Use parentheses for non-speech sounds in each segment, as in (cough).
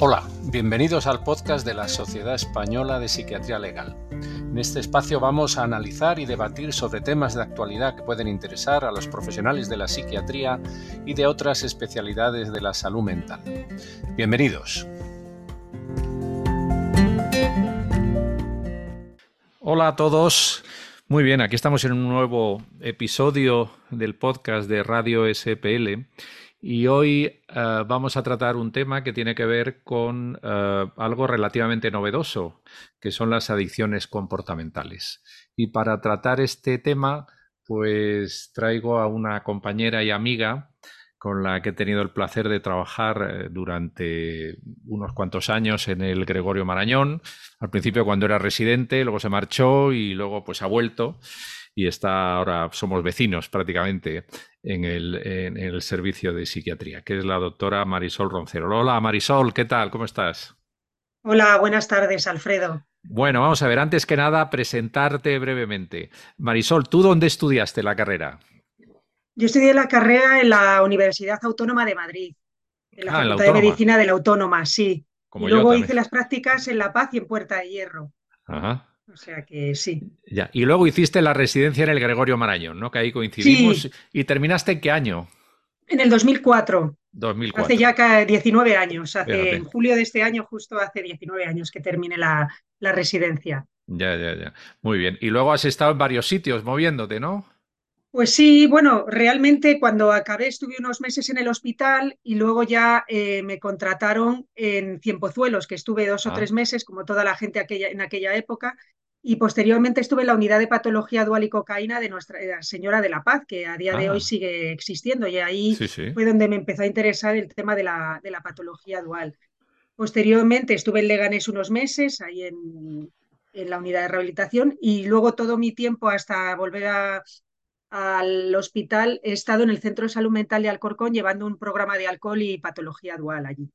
Hola, bienvenidos al podcast de la Sociedad Española de Psiquiatría Legal. En este espacio vamos a analizar y debatir sobre temas de actualidad que pueden interesar a los profesionales de la psiquiatría y de otras especialidades de la salud mental. Bienvenidos. Hola a todos. Muy bien, aquí estamos en un nuevo episodio del podcast de Radio SPL y hoy eh, vamos a tratar un tema que tiene que ver con eh, algo relativamente novedoso, que son las adicciones comportamentales. Y para tratar este tema, pues traigo a una compañera y amiga con la que he tenido el placer de trabajar eh, durante unos cuantos años en el Gregorio Marañón, al principio cuando era residente, luego se marchó y luego pues ha vuelto y está ahora, somos vecinos prácticamente en el, servicio de psiquiatría, que es la doctora Marisol Roncero. Hola Marisol, ¿qué tal? ¿Cómo estás? Hola, buenas tardes, Alfredo. Bueno, vamos a ver, antes que nada, presentarte brevemente. Marisol, ¿tú dónde estudiaste la carrera? Yo estudié la carrera en la Universidad Autónoma de Madrid, en la ah, Facultad de Medicina de la Autónoma, sí. y luego hice las prácticas en La Paz y en Puerta de Hierro. Ajá. O sea que sí. Ya. Y luego hiciste la residencia en el Gregorio Marañón, ¿no? Que ahí coincidimos. ¿Y terminaste en qué año? En el 2004. 2004. Hace ya 19 años. Hace, en julio de este año, justo hace 19 años que terminé la, la residencia. Ya, ya, ya. Muy bien. Y luego has estado en varios sitios moviéndote, ¿no? Pues sí, bueno, realmente cuando acabé estuve unos meses en el hospital y luego ya eh, me contrataron en Cienpozuelos, que estuve dos o ah. tres meses, como toda la gente aquella, en aquella época, y posteriormente estuve en la unidad de patología dual y cocaína de Nuestra Señora de la Paz, que a día de hoy ah. sigue existiendo, y ahí fue donde me empezó a interesar el tema de la, de la patología dual. Posteriormente estuve en Leganés unos meses, ahí en, en la unidad de rehabilitación, y luego todo mi tiempo hasta volver a, al hospital he estado en el Centro de Salud Mental de Alcorcón llevando un programa de alcohol y patología dual allí.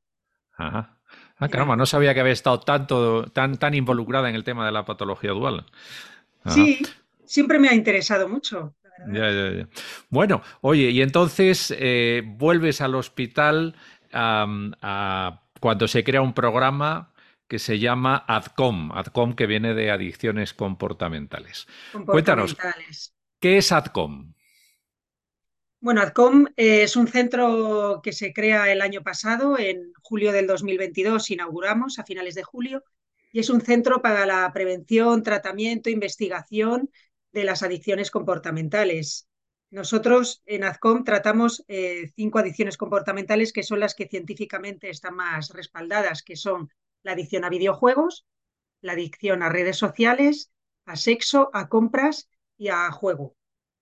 Ajá. Ah, caramba, no sabía que había estado tanto, tan, tan involucrada en el tema de la patología dual. Sí, siempre me ha interesado mucho. Ya, ya, ya. Bueno, oye, y entonces eh, vuelves al hospital cuando se crea un programa que se llama ADCOM, ADCOM que viene de adicciones comportamentales. comportamentales. Cuéntanos, ¿qué es ADCOM? Bueno, ADCOM eh, es un centro que se crea el año pasado, en julio del 2022 inauguramos, a finales de julio, y es un centro para la prevención, tratamiento, investigación de las adicciones comportamentales. Nosotros en ADCOM tratamos eh, cinco adicciones comportamentales que son las que científicamente están más respaldadas, que son la adicción a videojuegos, la adicción a redes sociales, a sexo, a compras y a juego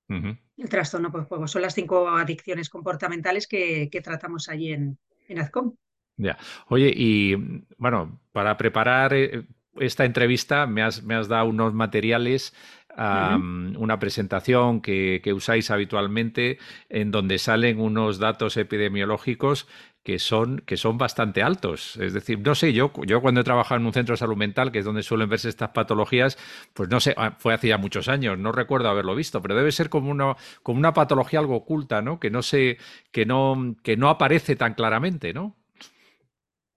el trastorno por juego. Son las cinco adicciones comportamentales que, tratamos allí en, en AZCOM. Ya. Oye, y bueno, para preparar eh, esta entrevista me has, me has dado unos materiales una presentación que, que, usáis habitualmente en donde salen unos datos epidemiológicos que son, que son bastante altos. Es decir, no sé, yo, yo cuando he trabajado en un centro salud mental, que es donde suelen verse estas patologías, pues no sé, ah, fue hace ya muchos años, no recuerdo haberlo visto, pero debe ser como una, como una patología algo oculta, ¿no? Que no se, que no, que no aparece tan claramente, ¿no?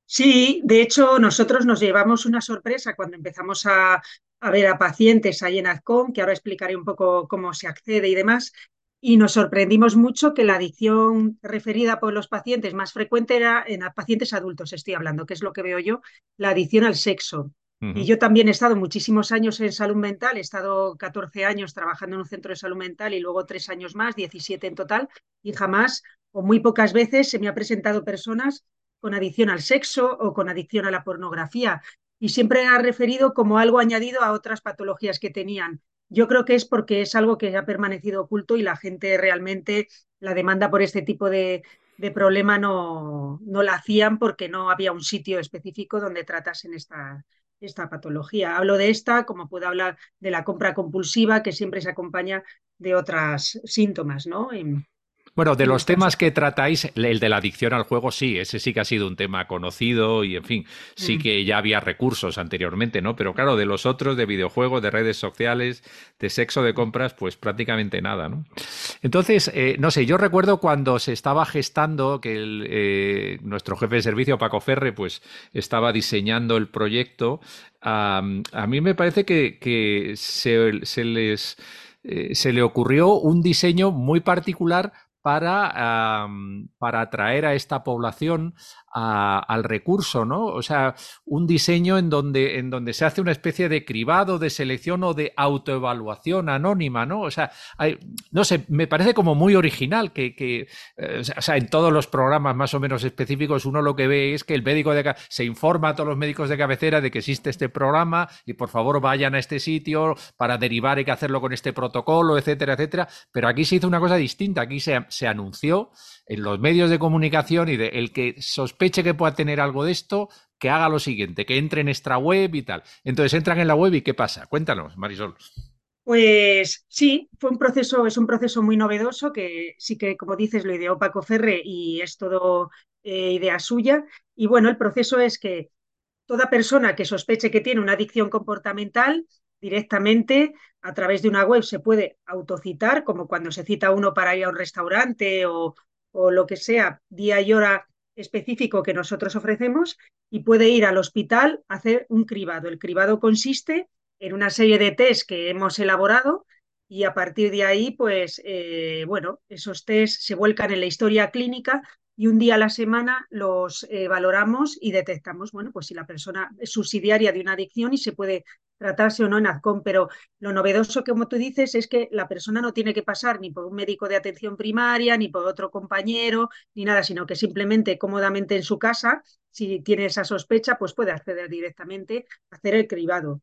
Sí, de hecho, nosotros nos llevamos una sorpresa cuando empezamos a, a ver a pacientes ahí en AZCOM, que ahora explicaré un poco cómo se accede y demás, y nos sorprendimos mucho que la adicción referida por los pacientes más frecuente era en pacientes adultos, estoy hablando, que es lo que veo yo, la adicción al sexo. Y yo también he estado muchísimos años en salud mental, he estado 14 años trabajando en un centro de salud mental y luego tres años más, 17 en total, y jamás o muy pocas veces se me ha presentado personas con adicción al sexo o con adicción a la pornografía. Y siempre ha referido como algo añadido a otras patologías que tenían. Yo creo que es porque es algo que ha permanecido oculto y la gente realmente la demanda por este tipo de, problema no, no la hacían porque no había un sitio específico donde tratasen esta, esta patología. Hablo de esta, como puedo hablar de la compra compulsiva, que siempre se acompaña de otros síntomas, ¿no? Bueno, de los temas que tratáis, el de la adicción al juego, sí, ese sí que ha sido un tema conocido y, en fin, sí mm. que ya había recursos anteriormente, ¿no? Pero claro, de los otros, de videojuegos, de redes sociales, de sexo, de compras, pues prácticamente nada, ¿no? Entonces, eh, no sé, yo recuerdo cuando se estaba gestando que eh, nuestro jefe de servicio, Paco Ferre, pues estaba diseñando el proyecto, a mí me parece que, se les eh, se le ocurrió un diseño muy particular para, para atraer a esta población al recurso, ¿no? O sea, un diseño en donde, en donde se hace una especie de cribado, de selección o de autoevaluación anónima, ¿no? O sea, no sé, me parece como muy original que, que eh, o sea, en todos los programas más o menos específicos uno lo que ve es que el médico de se informa a todos los médicos de cabecera de que existe este programa y por favor vayan a este sitio para derivar hay que hacerlo con este protocolo, etcétera, etcétera. Pero aquí se hizo una cosa distinta, aquí se, se anunció en los medios de comunicación y de el que sospeche que pueda tener algo de esto, que haga lo siguiente, que entre en nuestra web y tal. Entonces entran en la web y ¿qué pasa? Cuéntanos, Marisol. Pues sí, fue un proceso, es un proceso muy novedoso que sí que, como dices, lo ideó Paco Ferre y es todo eh, idea suya. Y bueno, el proceso es que toda persona que sospeche que tiene una adicción comportamental directamente a través de una web se puede autocitar, como cuando se cita uno para ir a un restaurante o, o lo que sea, día y hora específico que nosotros ofrecemos y puede ir al hospital a hacer un cribado. El cribado consiste en una serie de test que hemos elaborado y a partir de ahí, pues, eh, bueno, esos test se vuelcan en la historia clínica y un día a la semana los eh, valoramos y detectamos, bueno, pues si la persona es subsidiaria de una adicción y se puede tratarse o no en ADCOM, pero lo novedoso, como tú dices, es que la persona no tiene que pasar ni por un médico de atención primaria, ni por otro compañero, ni nada, sino que simplemente cómodamente en su casa, si tiene esa sospecha, pues puede acceder directamente a hacer el cribado.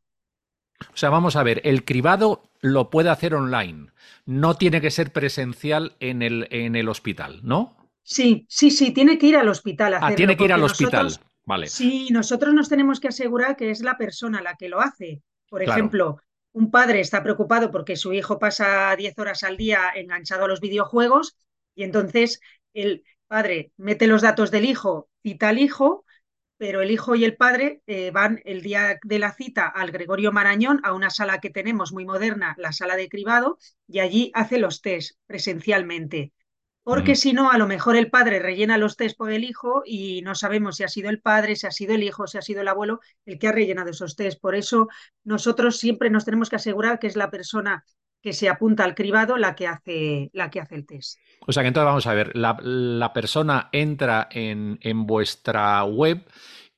O sea, vamos a ver, el cribado lo puede hacer online, no tiene que ser presencial en el, en el hospital, ¿no? Sí, sí, sí, tiene que ir al hospital. A ah, tiene que ir al hospital. Vale. Sí, nosotros nos tenemos que asegurar que es la persona la que lo hace. Por ejemplo, un padre está preocupado porque su hijo pasa 10 horas al día enganchado a los videojuegos y entonces el padre mete los datos del hijo, cita al hijo, pero el hijo y el padre eh, van el día de la cita al Gregorio Marañón, a una sala que tenemos muy moderna, la sala de cribado, y allí hace los test presencialmente porque si no, a lo mejor el padre rellena los test por el hijo y no sabemos si ha sido el padre, si ha sido el hijo, si ha sido el abuelo el que ha rellenado esos test. Por eso nosotros siempre nos tenemos que asegurar que es la persona que se apunta al cribado la que hace, la que hace el test. O sea que entonces vamos a ver, la, persona entra en, en, vuestra web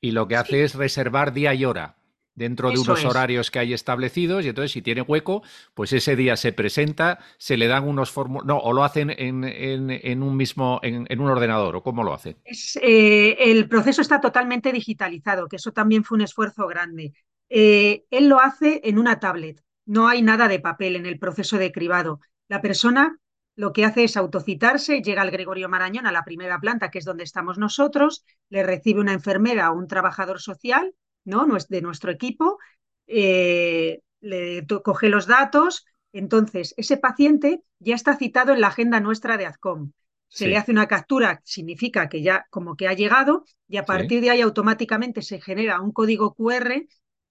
y lo que hace es reservar día y hora dentro de unos horarios que hay establecidos y entonces si tiene hueco, pues ese día se presenta, se le dan unos formularios, no, o lo hacen en, un mismo, en, un ordenador, o cómo lo hacen. Eh, el proceso está totalmente digitalizado, que eso también fue un esfuerzo grande. Eh, él lo hace en una tablet, no hay nada de papel en el proceso de cribado. La persona lo que hace es autocitarse, llega al Gregorio Marañón a la primera planta, que es donde estamos nosotros, le recibe una enfermera o un trabajador social ¿no? de nuestro equipo, eh, le coge los datos, entonces ese paciente ya está citado en la agenda nuestra de ADCOM. Se le hace una captura, significa que ya como que ha llegado, y a partir de ahí automáticamente se genera un código QR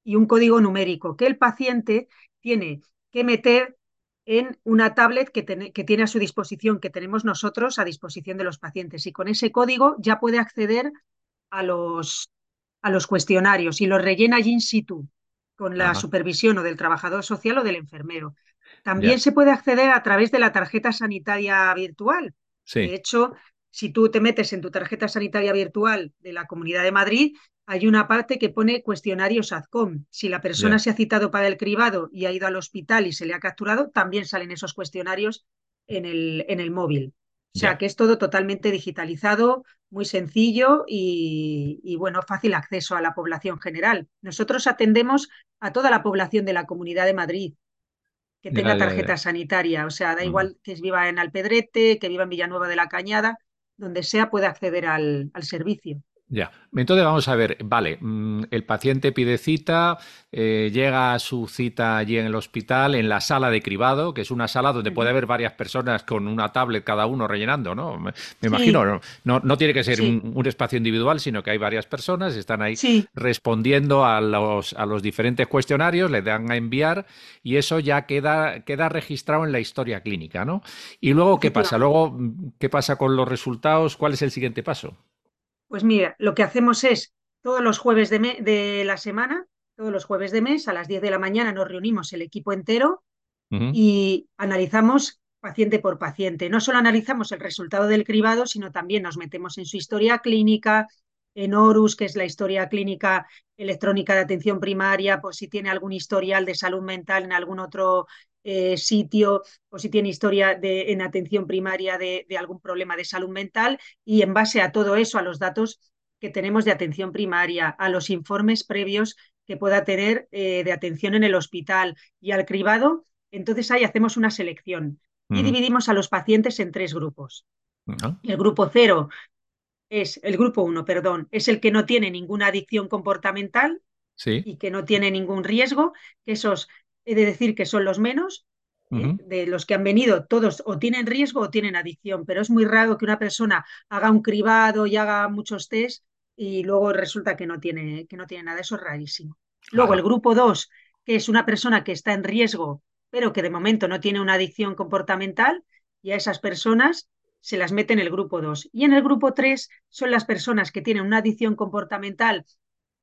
y un código numérico que el paciente tiene que meter en una tablet que, que, tiene a su disposición, que tenemos nosotros a disposición de los pacientes. Y con ese código ya puede acceder a los, a los cuestionarios y los rellena allí in situ, con la supervisión o del trabajador social o del enfermero. También se puede acceder a través de la tarjeta sanitaria virtual. De hecho, si tú te metes en tu tarjeta sanitaria virtual de la Comunidad de Madrid, hay una parte que pone cuestionarios ADCOM. Si la persona se ha citado para el cribado y ha ido al hospital y se le ha capturado, también salen esos cuestionarios en el, en el móvil. O sea, que es todo totalmente digitalizado, muy sencillo y, bueno, fácil acceso a la población general. Nosotros atendemos a toda la población de la Comunidad de Madrid que tenga tarjeta sanitaria. O sea, da igual que viva en Alpedrete, que viva en Villanueva de la Cañada, donde sea puede acceder al, servicio. Ya. Entonces vamos a ver, vale, mm, el paciente pide cita, eh, llega a su cita allí en el hospital, en la sala de cribado, que es una sala donde puede haber varias personas con una tablet cada uno rellenando, ¿no? Me, imagino, no, no, tiene que ser un, espacio individual, sino que hay varias personas, están ahí respondiendo a los, a los diferentes cuestionarios, le dan a enviar y eso ya queda, queda registrado en la historia clínica, ¿no? Y luego, ¿qué pasa? Luego, ¿qué pasa con los resultados? ¿Cuál es el siguiente paso? Pues mira, lo que hacemos es todos los jueves de, la semana, todos los jueves de mes, a las 10 de la mañana nos reunimos el equipo entero y analizamos paciente por paciente. No solo analizamos el resultado del cribado, sino también nos metemos en su historia clínica, en ORUS, que es la historia clínica electrónica de atención primaria, pues si tiene algún historial de salud mental en algún otro eh, sitio o si tiene historia de, en atención primaria de, algún problema de salud mental y en base a todo eso, a los datos que tenemos de atención primaria, a los informes previos que pueda tener eh, de atención en el hospital y al cribado, entonces ahí hacemos una selección y dividimos a los pacientes en tres grupos. El grupo cero es el grupo uno, perdón, es el que no tiene ninguna adicción comportamental y que no tiene ningún riesgo, que esos he de decir que son los menos. ¿eh? De los que han venido, todos o tienen riesgo o tienen adicción, pero es muy raro que una persona haga un cribado y haga muchos test y luego resulta que no tiene, que no tiene nada. Eso es rarísimo. Luego el grupo 2, que es una persona que está en riesgo, pero que de momento no tiene una adicción comportamental, y a esas personas se las mete en el grupo 2. Y en el grupo 3 son las personas que tienen una adicción comportamental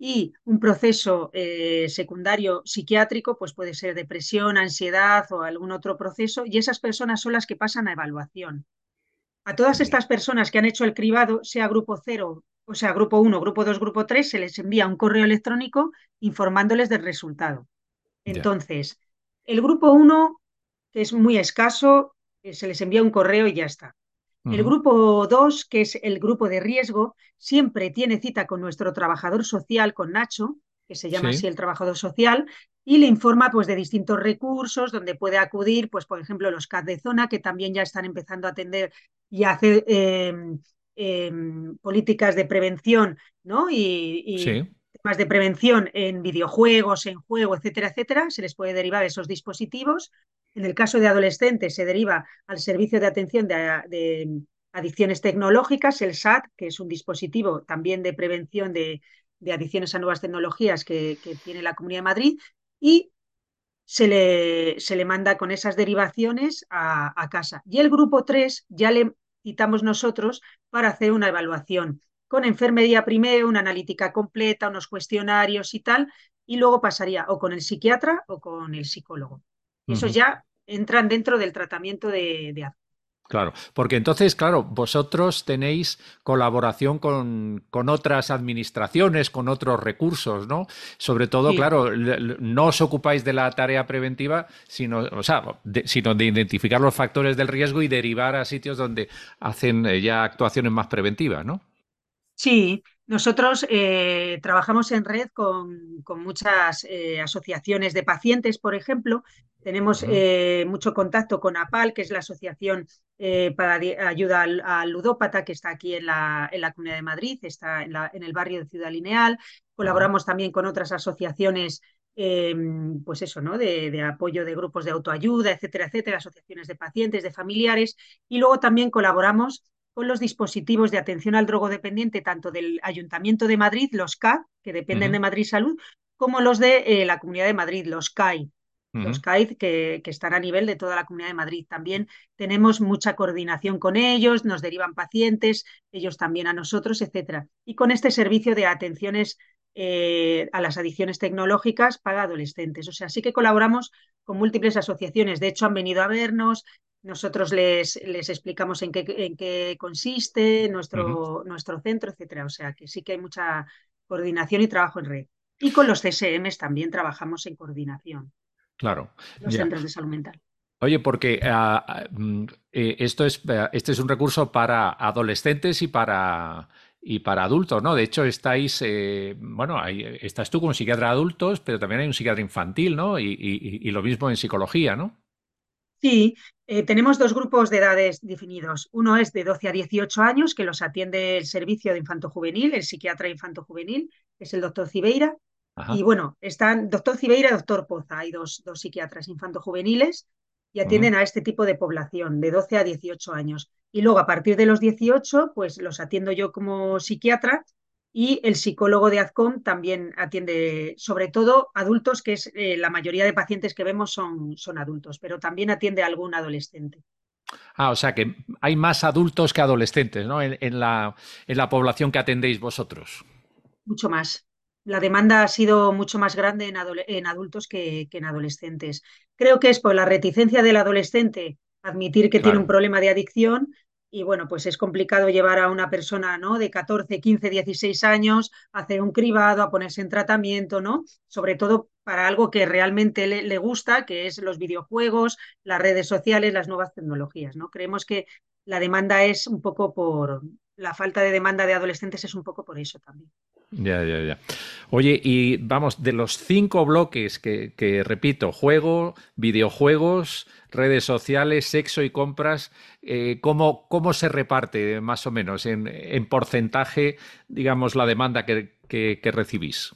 y un proceso eh, secundario psiquiátrico, pues puede ser depresión, ansiedad o algún otro proceso, y esas personas son las que pasan a evaluación. A todas estas personas que han hecho el cribado, sea grupo 0, o sea, grupo 1, grupo 2, grupo 3, se les envía un correo electrónico informándoles del resultado. Entonces, el grupo 1, que es muy escaso, eh, se les envía un correo y ya está. El grupo 2, que es el grupo de riesgo, siempre tiene cita con nuestro trabajador social, con Nacho, que se llama así el trabajador social, y le informa pues, de distintos recursos donde puede acudir, pues, por ejemplo, los CAD de zona, que también ya están empezando a atender y a hacer em, em, políticas de prevención ¿no? y, temas de prevención en videojuegos, en juego, etcétera, etcétera. Se les puede derivar esos dispositivos. En el caso de adolescentes se deriva al Servicio de Atención de, Adicciones Tecnológicas, el SAT, que es un dispositivo también de prevención de, adicciones a nuevas tecnologías que, tiene la Comunidad de Madrid, y se le, se le manda con esas derivaciones a, casa. Y el grupo 3 ya le citamos nosotros para hacer una evaluación con enfermería primero, una analítica completa, unos cuestionarios y tal, y luego pasaría o con el psiquiatra o con el psicólogo. Eso ya entran dentro del tratamiento de, de Claro, porque entonces, claro, vosotros tenéis colaboración con, con, otras administraciones, con otros recursos, ¿no? Sobre todo, claro, no os ocupáis de la tarea preventiva, sino, o sea, de, sino de identificar los factores del riesgo y derivar a sitios donde hacen eh, ya actuaciones más preventivas, ¿no? Sí, nosotros eh, trabajamos en red con, muchas eh, asociaciones de pacientes, por ejemplo. Tenemos eh, mucho contacto con APAL, que es la Asociación para Ayuda al, Ludópata, que está aquí en la, en la Comunidad de Madrid, está en, la, en, el barrio de Ciudad Lineal. Colaboramos también con otras asociaciones pues eso, ¿no? De, de, apoyo de grupos de autoayuda, etcétera, etcétera, asociaciones de pacientes, de familiares. Y luego también colaboramos con los dispositivos de atención al drogodependiente, tanto del Ayuntamiento de Madrid, los CAD, que dependen de Madrid Salud, como los de eh, la Comunidad de Madrid, los CAI. Los CAI que, que, están a nivel de toda la Comunidad de Madrid. También tenemos mucha coordinación con ellos, nos derivan pacientes, ellos también a nosotros, etcétera. Y con este servicio de atenciones eh, a las adicciones tecnológicas para adolescentes. O sea, sí que colaboramos con múltiples asociaciones. De hecho, han venido a vernos, nosotros les, les explicamos en qué, en qué consiste nuestro, nuestro centro, etcétera. O sea que sí que hay mucha coordinación y trabajo en red. Y con los CSMs también trabajamos en coordinación. Claro. Los centros de salud mental. Oye, porque ah, ah, mm, eh, esto es, eh, este es un recurso para adolescentes y para, y para adultos, ¿no? De hecho, estáis, eh, bueno, ahí, estás tú como psiquiatra de adultos, pero también hay un psiquiatra infantil, ¿no? y, lo mismo en psicología, ¿no? Sí, eh, tenemos dos grupos de edades definidos. Uno es de 12 a 18 años, que los atiende el servicio de infanto-juvenil, el psiquiatra infanto-juvenil, que es el doctor Cibeira. Ajá. Y bueno, están doctor Cibeira y doctor Poza. Hay dos, dos psiquiatras infanto-juveniles y atienden a este tipo de población, de 12 a 18 años. Y luego, a partir de los 18, pues los atiendo yo como psiquiatra y el psicólogo de AZCOM también atiende, sobre todo, adultos, que es eh, la mayoría de pacientes que vemos son, son adultos, pero también atiende a algún adolescente. Ah, o sea que hay más adultos que adolescentes, ¿no? En, en la, en la población que atendéis vosotros. Mucho más. La demanda ha sido mucho más grande en, adultos que, que en adolescentes. Creo que es por la reticencia del adolescente a admitir que tiene un problema de adicción y bueno, pues es complicado llevar a una persona, ¿no? de 14, 15, 16 años a hacer un cribado, a ponerse en tratamiento, ¿no? Sobre todo para algo que realmente le, le gusta, que es los videojuegos, las redes sociales, las nuevas tecnologías, ¿no? Creemos que la demanda es un poco por, la falta de demanda de adolescentes es un poco por eso también. Ya, ya, ya. Oye, y vamos, de los cinco bloques que, repito, juego, videojuegos, redes sociales, sexo y compras, eh, ¿cómo, cómo se reparte más o menos en, en porcentaje, digamos, la demanda que, que- que recibís?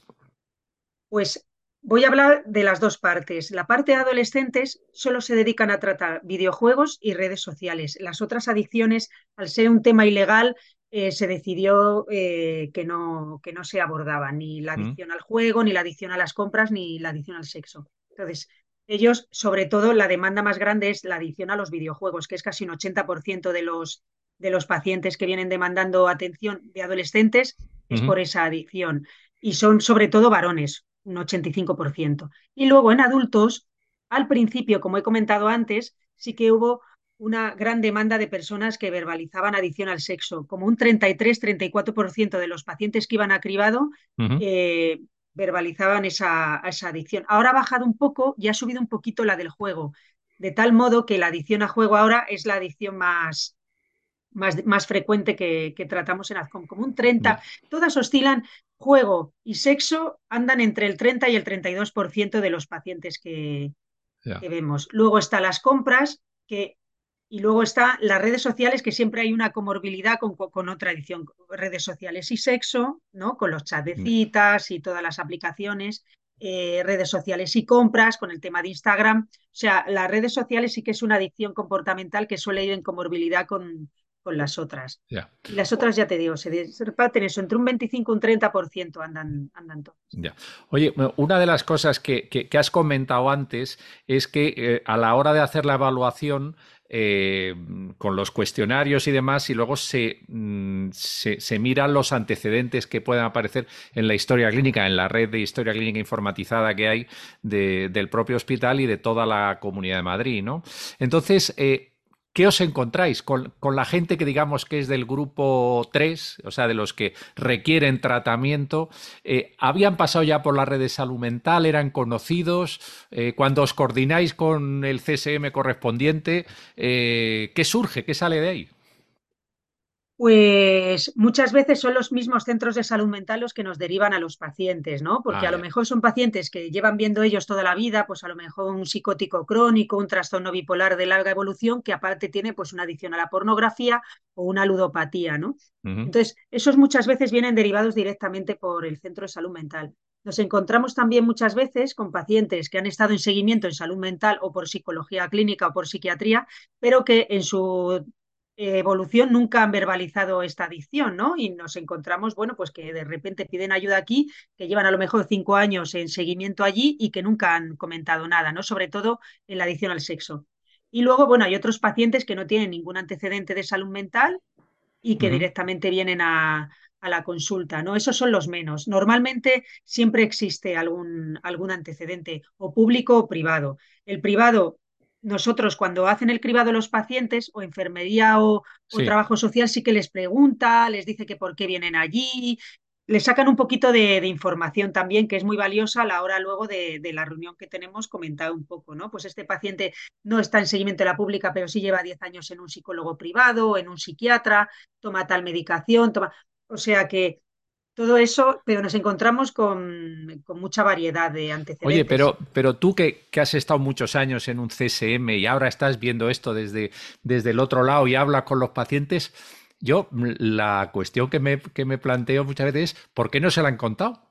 Pues voy a hablar de las dos partes. La parte de adolescentes solo se dedican a tratar videojuegos y redes sociales. Las otras adicciones, al ser un tema ilegal, eh, se decidió eh, que, no, que no se abordaba ni la ¿Mm? adicción al juego, ni la adicción a las compras, ni la adicción al sexo. Entonces, ellos, sobre todo, la demanda más grande es la adicción a los videojuegos, que es casi un 80% de los, de los pacientes que vienen demandando atención de adolescentes, es por esa adicción y son sobre todo varones, un 85%. Y luego en adultos, al principio, como he comentado antes, sí que hubo una gran demanda de personas que verbalizaban adicción al sexo, como un 33-34% de los pacientes que iban a cribado eh, verbalizaban esa, esa adicción. Ahora ha bajado un poco y ha subido un poquito la del juego, de tal modo que la adicción a juego ahora es la adicción más, más, más frecuente que, que, tratamos en AZCOM, como un 30, Ya, todas oscilan, juego y sexo andan entre el 30 y el 32% de los pacientes que, que vemos. Luego están las compras, que, y luego están las redes sociales, que siempre hay una comorbilidad con, con otra edición, redes sociales y sexo, ¿no? con los chats de citas y todas las aplicaciones. Eh, redes sociales y compras, con el tema de Instagram. O sea, las redes sociales sí que es una adicción comportamental que suele ir en comorbilidad con, con las otras. ya. Y las otras, ya te digo, se reparten eso, entre un 25 y un 30% andan, andan todas. Ya. Oye, una de las cosas que, que, que has comentado antes es que eh, a la hora de hacer la evaluación eh, con los cuestionarios y demás, y luego se, mm, se, se, miran los antecedentes que puedan aparecer en la historia clínica, en la red de historia clínica informatizada que hay de, del propio hospital y de toda la comunidad de Madrid, ¿no? Entonces, eh, ¿Qué os encontráis con, la gente que digamos que es del grupo 3, o sea, de los que requieren tratamiento? Eh, ¿Habían pasado ya por la red de salud mental? ¿Eran conocidos? Eh, cuando os coordináis con el CSM correspondiente, eh, ¿qué surge? ¿Qué sale de ahí? Pues muchas veces son los mismos centros de salud mental los que nos derivan a los pacientes, ¿no? Porque Ah, a lo mejor son pacientes que llevan viendo ellos toda la vida, pues a lo mejor un psicótico crónico, un trastorno bipolar de larga evolución, que aparte tiene pues una adicción a la pornografía o una ludopatía, ¿no? Uh -huh. Entonces, esos muchas veces vienen derivados directamente por el centro de salud mental. Nos encontramos también muchas veces con pacientes que han estado en seguimiento en salud mental o por psicología clínica o por psiquiatría, pero que en su evolución nunca han verbalizado esta adicción, ¿no? Y nos encontramos, bueno, pues que de repente piden ayuda aquí, que llevan a lo mejor cinco años en seguimiento allí y que nunca han comentado nada, ¿no? Sobre todo en la adicción al sexo. Y luego, bueno, hay otros pacientes que no tienen ningún antecedente de salud mental y que Uh -huh. directamente vienen a, a, la consulta, ¿no? Esos son los menos. Normalmente siempre existe algún, algún antecedente, o público o privado. El privado nosotros cuando hacen el cribado los pacientes o enfermería o, trabajo social sí que les pregunta, les dice que por qué vienen allí, les sacan un poquito de, de, información también que es muy valiosa a la hora luego de, de, la reunión que tenemos comentar un poco, ¿no? Pues este paciente no está en seguimiento de la pública, pero sí lleva 10 años en un psicólogo privado, en un psiquiatra, toma tal medicación, toma... O sea que todo eso, pero nos encontramos con, mucha variedad de antecedentes. Oye, pero, pero tú que, has estado muchos años en un CSM y ahora estás viendo esto desde, desde el otro lado y hablas con los pacientes, yo la cuestión que me, que me planteo muchas veces es, ¿por qué no se la han contado?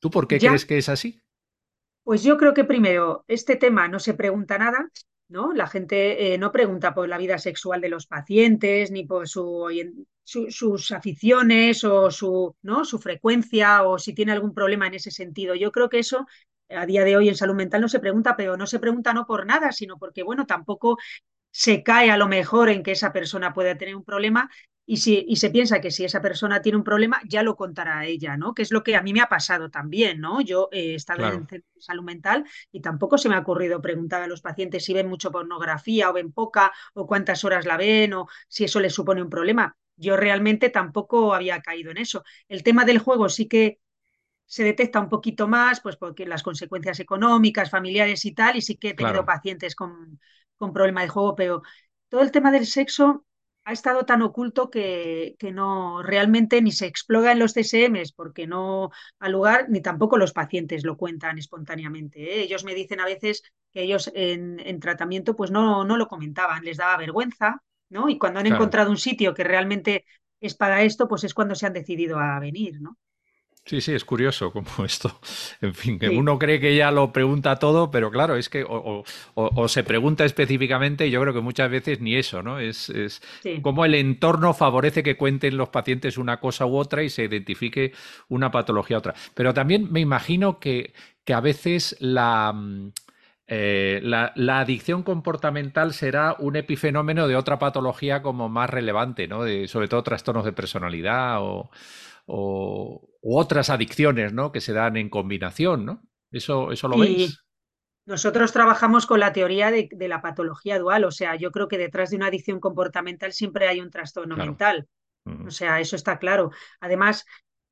¿Tú por qué crees que es así? Pues yo creo que primero, este tema no se pregunta nada, ¿no? La gente eh, no pregunta por la vida sexual de los pacientes, ni por su, sus aficiones o su, ¿no? su frecuencia o si tiene algún problema en ese sentido. Yo creo que eso a día de hoy en salud mental no se pregunta, pero no se pregunta no por nada, sino porque, bueno, tampoco se cae a lo mejor en que esa persona pueda tener un problema y, si, y se piensa que si esa persona tiene un problema, ya lo contará a ella, ¿no? Que es lo que a mí me ha pasado también, ¿no? Yo he estado en salud mental y tampoco se me ha ocurrido preguntar a los pacientes si ven mucho pornografía o ven poca o cuántas horas la ven o si eso les supone un problema. Yo realmente tampoco había caído en eso. El tema del juego sí que se detecta un poquito más, pues porque las consecuencias económicas, familiares y tal, y sí que he tenido pacientes con, con problema de juego, pero todo el tema del sexo ha estado tan oculto que, que, no realmente ni se explora en los CSMs porque no ha lugar, ni tampoco los pacientes lo cuentan espontáneamente. ¿eh? Ellos me dicen a veces que ellos en, en, tratamiento pues no, no lo comentaban, les daba vergüenza, ¿no? Y cuando han encontrado un sitio que realmente es para esto, pues es cuando se han decidido a venir, ¿no? Sí, sí, es curioso como (laughs) esto. En fin, que uno cree que ya lo pregunta todo, pero claro, es que o, se pregunta específicamente y yo creo que muchas veces ni eso, ¿no? Es, es como el entorno favorece que cuenten los pacientes una cosa u otra y se identifique una patología u otra. Pero también me imagino que, que a veces la, mm, eh, la, adicción comportamental será un epifenómeno de otra patología como más relevante, ¿no? De, sobre todo trastornos de personalidad o o, u otras adicciones, ¿no? Que se dan en combinación, ¿no? Eso, eso lo veis. Nosotros trabajamos con la teoría de, la patología dual, o sea, yo creo que detrás de una adicción comportamental siempre hay un trastorno mental. O sea, eso está claro. Además,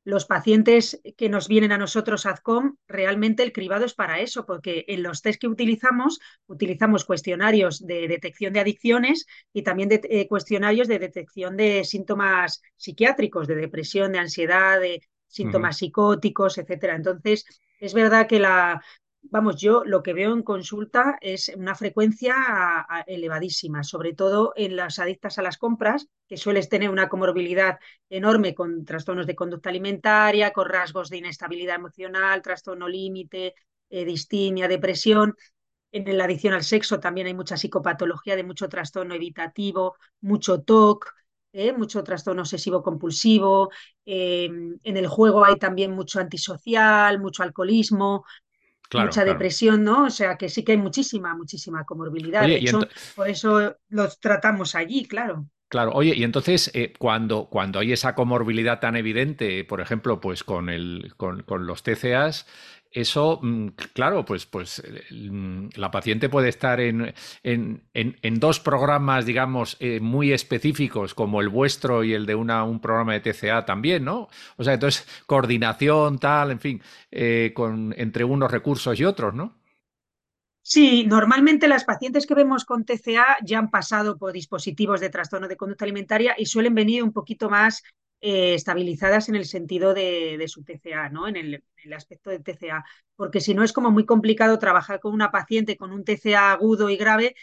los pacientes que nos vienen a nosotros, ADCOM, realmente el cribado es para eso, porque en los test que utilizamos, utilizamos cuestionarios de detección de adicciones y también de, eh, cuestionarios de detección de síntomas psiquiátricos, de depresión, de ansiedad, de síntomas psicóticos, etcétera. Entonces, es verdad que la, vamos, yo lo que veo en consulta es una frecuencia elevadísima, sobre todo en las adictas a las compras, que sueles tener una comorbilidad enorme con trastornos de conducta alimentaria, con rasgos de inestabilidad emocional, trastorno límite, eh, distimia, depresión. En la adicción al sexo también hay mucha psicopatología de mucho trastorno evitativo, mucho TOC, eh, mucho trastorno obsesivo compulsivo. Eh, en el juego hay también mucho antisocial, mucho alcoholismo, mucha depresión, ¿no? O sea que sí que hay muchísima, muchísima comorbilidad. de hecho, por eso los tratamos allí, claro. Claro, oye, y entonces eh, cuando, cuando hay esa comorbilidad tan evidente, por ejemplo, pues con, el, con, con los TCAs, eso, mm, claro, pues, pues mm, la paciente puede estar en, en, dos programas, digamos, eh, muy específicos, como el vuestro y el de una, un programa de TCA también, ¿no? O sea, entonces, coordinación, tal, en fin, eh, con, entre unos recursos y otros, ¿no? Sí, normalmente las pacientes que vemos con TCA ya han pasado por dispositivos de trastorno de conducta alimentaria y suelen venir un poquito más eh, estabilizadas en el sentido de, su TCA, ¿no? En el, aspecto de TCA, porque si no es como muy complicado trabajar con una paciente con un TCA agudo y grave,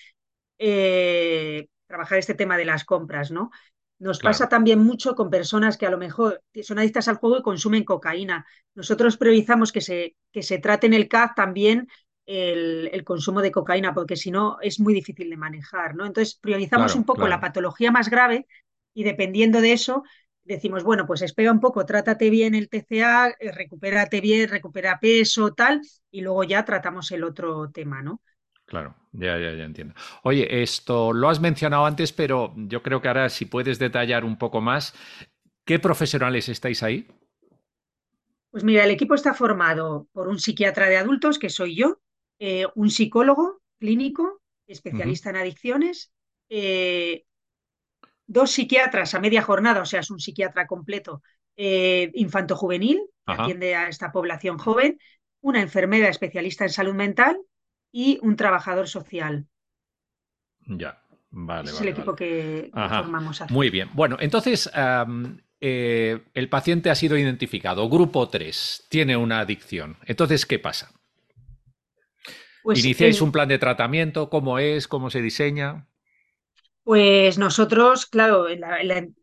eh, trabajar este tema de las compras, ¿no? Nos pasa también mucho con personas que a lo mejor son adictas al juego y consumen cocaína. Nosotros priorizamos que se, que se trate en el CAD también el, consumo de cocaína, porque si no es muy difícil de manejar, ¿no? Entonces priorizamos un poco la patología más grave y dependiendo de eso decimos, bueno, pues espera un poco, trátate bien el TCA, eh, recupérate bien, recupera peso, tal, y luego ya tratamos el otro tema, ¿no? Claro, ya, ya, ya entiendo. Oye, esto lo has mencionado antes, pero yo creo que ahora si puedes detallar un poco más, ¿qué profesionales estáis ahí? Pues mira, el equipo está formado por un psiquiatra de adultos, que soy yo, eh, un psicólogo clínico, especialista en adicciones, eh, dos psiquiatras a media jornada, o sea, es un psiquiatra completo, eh, infanto-juvenil, que atiende a esta población joven, una enfermera especialista en salud mental y un trabajador social. Ya. Vale, es el equipo que, formamos. Muy bien. Bueno, entonces, eh, el paciente ha sido identificado, grupo 3, tiene una adicción. Entonces, ¿qué pasa? Pues, ¿Iniciáis un plan de tratamiento? ¿Cómo es? ¿Cómo se diseña? Pues nosotros, claro,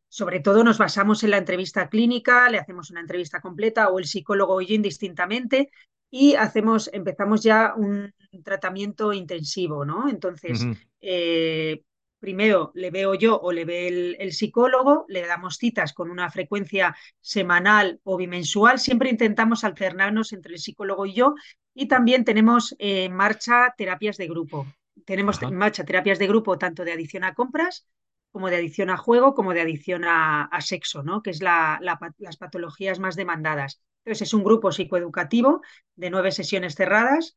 sobre todo nos basamos en la entrevista clínica, le hacemos una entrevista completa o el psicólogo y yo indistintamente y hacemos, empezamos ya un tratamiento intensivo, ¿no? Entonces, eh, primero le veo yo o le ve el, psicólogo, le damos citas con una frecuencia semanal o bimensual, siempre intentamos alternarnos entre el psicólogo y yo y también tenemos en marcha terapias de grupo. Tenemos en marcha terapias de grupo tanto de adicción a compras como de adicción a juego, como de adicción a, sexo, ¿no? que es las patologías más demandadas. Entonces, es un grupo psicoeducativo de nueve sesiones cerradas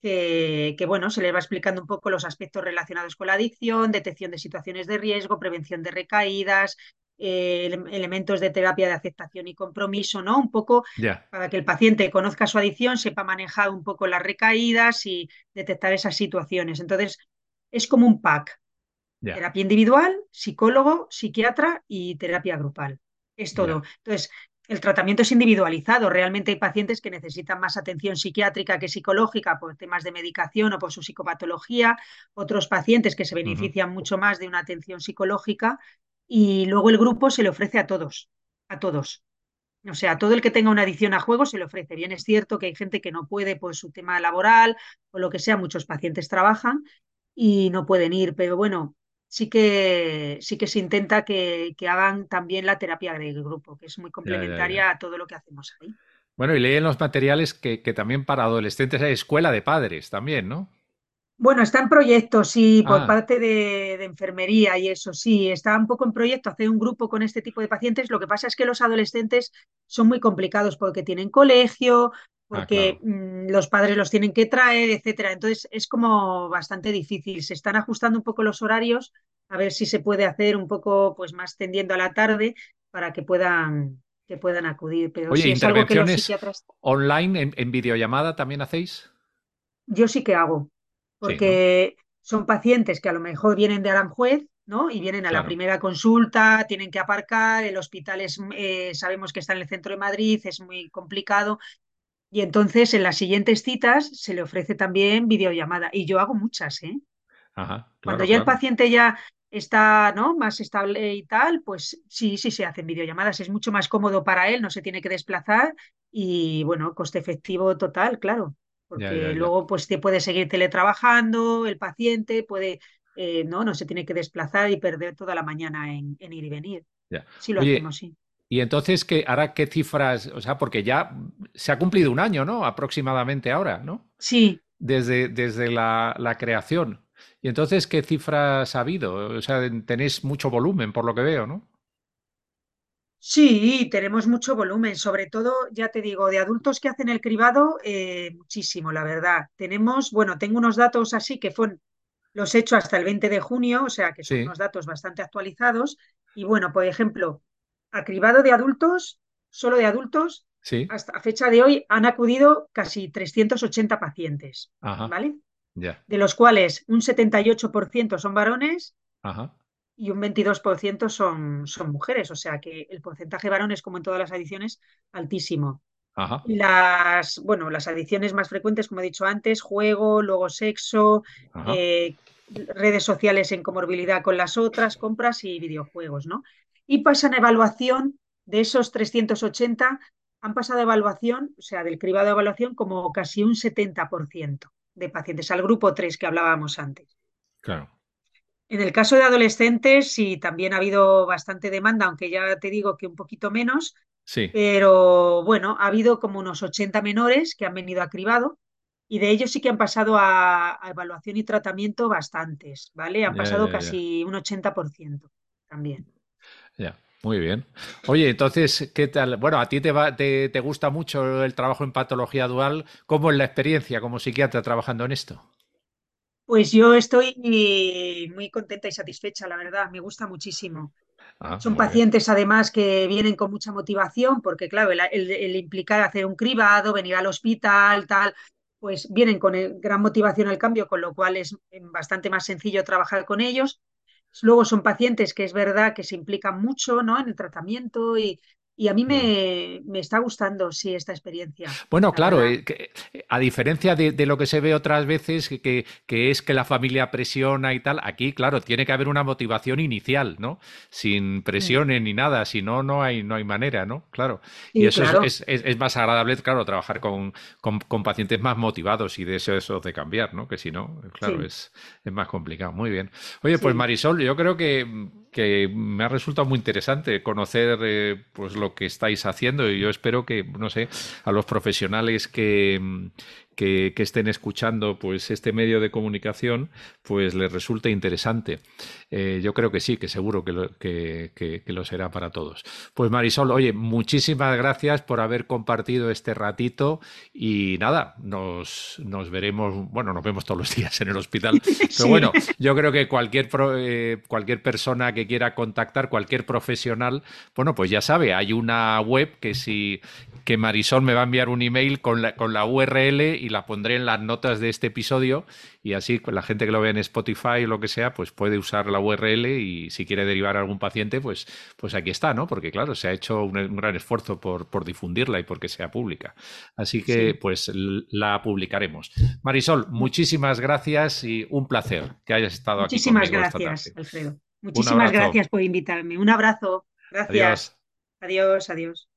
que, bueno, se les va explicando un poco los aspectos relacionados con la adicción, detección de situaciones de riesgo, prevención de recaídas, eh, elementos de terapia de aceptación y compromiso, ¿no? Un poco para que el paciente conozca su adicción, sepa manejar un poco las recaídas y detectar esas situaciones. Entonces, es como un pack. Terapia individual, psicólogo, psiquiatra y terapia grupal. Es todo. Entonces, el tratamiento es individualizado. Realmente hay pacientes que necesitan más atención psiquiátrica que psicológica por temas de medicación o por su psicopatología, otros pacientes que se benefician mucho más de una atención psicológica y luego el grupo se le ofrece a todos, a todos. O sea, a todo el que tenga una adicción a juego se le ofrece. Bien es cierto que hay gente que no puede por su tema laboral o lo que sea, muchos pacientes trabajan y no pueden ir, pero bueno, sí que, sí que se intenta que, hagan también la terapia del grupo, que es muy complementaria a todo lo que hacemos ahí. Bueno, y leí en los materiales que, que, también para adolescentes hay escuela de padres también, ¿no? Bueno, está en proyecto, sí, por ah. parte de, enfermería y eso, sí, está un poco en proyecto hacer un grupo con este tipo de pacientes. Lo que pasa es que los adolescentes son muy complicados porque tienen colegio, ah, porque mm, los padres los tienen que traer, etcétera. Entonces es como bastante difícil. Se están ajustando un poco los horarios a ver si se puede hacer un poco pues más tendiendo a la tarde para que puedan que puedan acudir. Pero Oye, intervenciones online en videollamada también hacéis? Yo sí que hago porque son pacientes que a lo mejor vienen de Aranjuez, ¿no? Y vienen a la primera consulta, tienen que aparcar, el hospital es, eh, sabemos que está en el centro de Madrid, es muy complicado. Y entonces en las siguientes citas se le ofrece también videollamada. Y yo hago muchas, ¿eh? Cuando ya el paciente ya está ¿no? más estable y tal, pues sí, sí se hacen videollamadas. Es mucho más cómodo para él, no se tiene que desplazar y bueno, coste efectivo total, claro porque luego pues te puede seguir teletrabajando, el paciente puede, eh, no, no se tiene que desplazar y perder toda la mañana en, ir y venir. Sí lo hacemos, sí. Y entonces, ¿qué, ¿ahora qué cifras? O sea, porque ya se ha cumplido un año, ¿no? Aproximadamente ahora, ¿no? Sí. Desde, desde la, la creación. Y entonces, ¿qué cifras ha habido? O sea, tenéis mucho volumen, por lo que veo, ¿no? Sí, tenemos mucho volumen, sobre todo, ya te digo, de adultos que hacen el cribado, eh, muchísimo, la verdad. Tenemos, bueno, tengo unos datos así que fueron, los he hecho hasta el 20 de junio, o sea que son unos datos bastante actualizados. Y bueno, por ejemplo, a cribado de adultos, solo de adultos, hasta fecha de hoy han acudido casi 380 pacientes, ¿vale? De los cuales un 78% son varones Ajá y un 22% son, son mujeres, o sea que el porcentaje de varones, como en todas las adiciones, altísimo. Las, bueno, las adiciones más frecuentes, como he dicho antes, juego, luego sexo, eh, redes sociales en comorbilidad con las otras, compras y videojuegos, ¿no? Y pasan a evaluación de esos 380, han pasado a evaluación, o sea, del cribado de evaluación, como casi un 70% de pacientes, al grupo 3 que hablábamos antes. Claro. En el caso de adolescentes, sí, también ha habido bastante demanda, aunque ya te digo que un poquito menos. Sí. Pero bueno, ha habido como unos 80 menores que han venido a cribado y de ellos sí que han pasado a, evaluación y tratamiento bastantes, ¿vale? Han pasado casi un 80% también. Ya. Muy bien. Oye, entonces, ¿qué tal? Bueno, a ti te, va, te, te gusta mucho el trabajo en patología dual. ¿Cómo es la experiencia como psiquiatra trabajando en esto? Pues yo estoy muy contenta y satisfecha, la verdad, me gusta muchísimo. Ah, Son pacientes además que vienen con mucha motivación, porque claro, el, implicar hacer un cribado, venir al hospital, tal, pues vienen con gran motivación al cambio, con lo cual es bastante más sencillo trabajar con ellos. Luego son pacientes que es verdad que se implican mucho ¿no? en el tratamiento y, y a mí me, me, está gustando, sí, esta experiencia. Bueno, claro, eh, que, a diferencia de, de, lo que se ve otras veces, que, que, es que la familia presiona y tal, aquí, claro, tiene que haber una motivación inicial, ¿no? Sin presiones sí. ni nada, si no, no hay, no hay manera, ¿no? Claro. Sí, y eso claro. es, es, es, más agradable, claro, trabajar con, con, con, pacientes más motivados y de eso, eso de cambiar, ¿no? Que si no, claro, sí. es, es más complicado. Muy bien. Oye, pues Marisol, yo creo que que me ha resultado muy interesante conocer eh, pues lo que estáis haciendo. Y yo espero que, no sé, a los profesionales que, que, que, estén escuchando pues este medio de comunicación pues les resulte interesante. Eh, yo creo que sí, que seguro que lo, que, que lo, será para todos. Pues Marisol, oye, muchísimas gracias por haber compartido este ratito y nada, nos, nos veremos, bueno, nos vemos todos los días en el hospital, (laughs) pero sí. bueno, yo creo que cualquier, eh, cualquier persona que quiera contactar, cualquier profesional, bueno, pues ya sabe, hay una web que si que Marisol me va a enviar un email con la, con la URL y la pondré en las notas de este episodio y así la gente que lo vea en Spotify o lo que sea, pues puede usar la URL y si quiere derivar a algún paciente, pues, pues aquí está, ¿no? Porque claro, se ha hecho un, un gran esfuerzo por, por, difundirla y porque sea pública. Así que sí. pues la publicaremos. Marisol, muchísimas gracias y un placer que hayas estado muchísimas aquí. Muchísimas gracias, Alfredo. Muchísimas gracias por invitarme. Un abrazo. Gracias. Adiós, adiós. adiós.